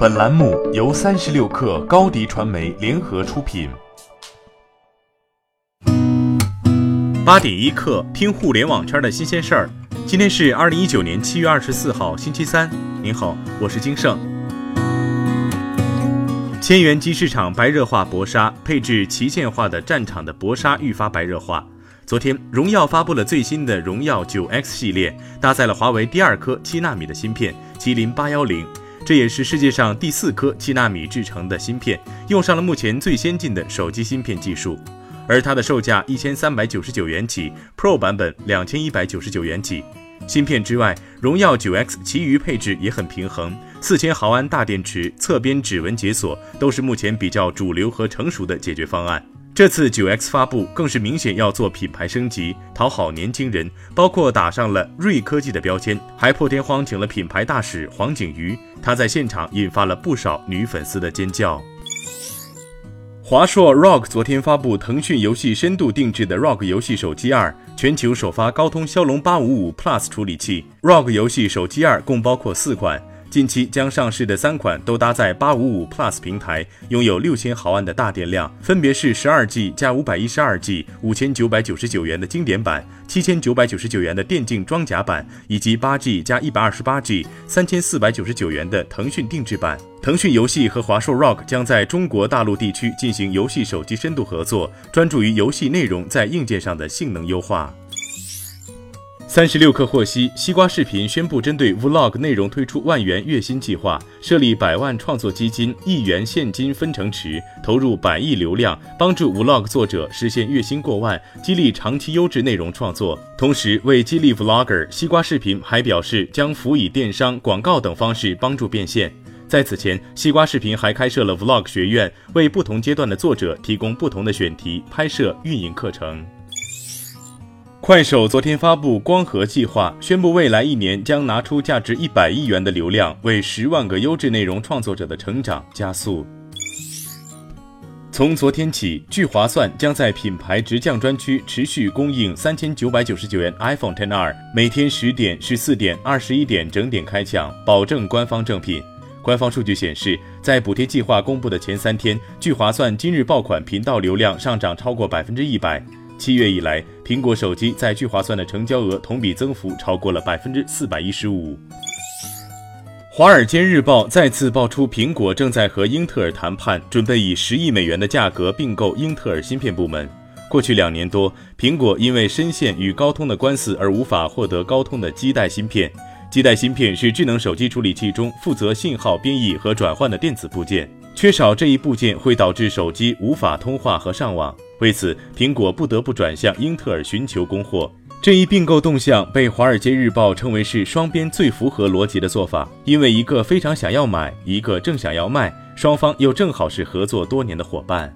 本栏目由三十六氪高低传媒联合出品。八点一刻，听互联网圈的新鲜事儿。今天是二零一九年七月二十四号，星期三。您好，我是金盛。千元机市场白热化搏杀，配置旗舰化的战场的搏杀愈发白热化。昨天，荣耀发布了最新的荣耀九 X 系列，搭载了华为第二颗七纳米的芯片麒麟八幺零。这也是世界上第四颗七纳米制成的芯片，用上了目前最先进的手机芯片技术，而它的售价一千三百九十九元起，Pro 版本两千一百九十九元起。芯片之外，荣耀九 X 其余配置也很平衡，四千毫安大电池、侧边指纹解锁都是目前比较主流和成熟的解决方案。这次九 X 发布更是明显要做品牌升级，讨好年轻人，包括打上了锐科技的标签，还破天荒请了品牌大使黄景瑜，他在现场引发了不少女粉丝的尖叫。华硕 ROG 昨天发布腾讯游戏深度定制的 ROG 游戏手机二，全球首发高通骁龙八五五 Plus 处理器。ROG 游戏手机二共包括四款。近期将上市的三款都搭载八五五 Plus 平台，拥有六千毫安的大电量，分别是十二 G 加五百一十二 G，五千九百九十九元的经典版，七千九百九十九元的电竞装甲版，以及八 G 加一百二十八 G，三千四百九十九元的腾讯定制版。腾讯游戏和华硕 ROG 将在中国大陆地区进行游戏手机深度合作，专注于游戏内容在硬件上的性能优化。三十六氪获悉，西瓜视频宣布针对 Vlog 内容推出万元月薪计划，设立百万创作基金，亿元现金分成池，投入百亿流量，帮助 Vlog 作者实现月薪过万，激励长期优质内容创作。同时，为激励 Vlogger，西瓜视频还表示将辅以电商、广告等方式帮助变现。在此前，西瓜视频还开设了 Vlog 学院，为不同阶段的作者提供不同的选题、拍摄、运营课程。快手昨天发布光合计划，宣布未来一年将拿出价值一百亿元的流量，为十万个优质内容创作者的成长加速。从昨天起，聚划算将在品牌直降专区持续供应三千九百九十九元 iPhone XR，每天十点、十四点、二十一点整点开抢，保证官方正品。官方数据显示，在补贴计划公布的前三天，聚划算今日爆款频道流量上涨超过百分之一百。七月以来，苹果手机在聚划算的成交额同比增幅超过了百分之四百一十五。华尔街日报再次爆出，苹果正在和英特尔谈判，准备以十亿美元的价格并购英特尔芯片部门。过去两年多，苹果因为深陷与高通的官司而无法获得高通的基带芯片。基带芯片是智能手机处理器中负责信号编译和转换的电子部件，缺少这一部件会导致手机无法通话和上网。为此，苹果不得不转向英特尔寻求供货。这一并购动向被《华尔街日报》称为是双边最符合逻辑的做法，因为一个非常想要买，一个正想要卖，双方又正好是合作多年的伙伴。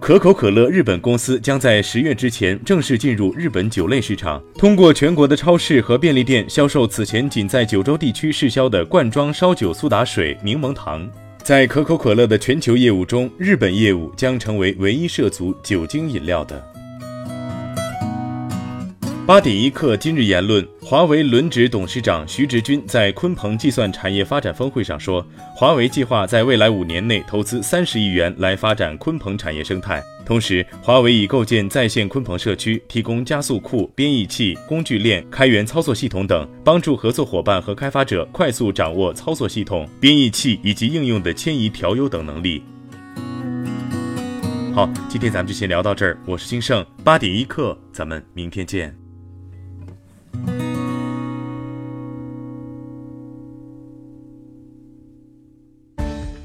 可口可乐日本公司将在十月之前正式进入日本酒类市场，通过全国的超市和便利店销售此前仅在九州地区试销的罐装烧酒苏打水、柠檬糖。在可口可乐的全球业务中，日本业务将成为唯一涉足酒精饮料的。八点一刻，今日言论：华为轮值董事长徐直军在鲲鹏计算产业发展峰会上说，华为计划在未来五年内投资三十亿元来发展鲲鹏产业生态。同时，华为已构建在线鲲鹏社区，提供加速库、编译器、工具链、开源操作系统等，帮助合作伙伴和开发者快速掌握操作系统、编译器以及应用的迁移调优等能力。好，今天咱们就先聊到这儿。我是金盛，八点一刻，咱们明天见。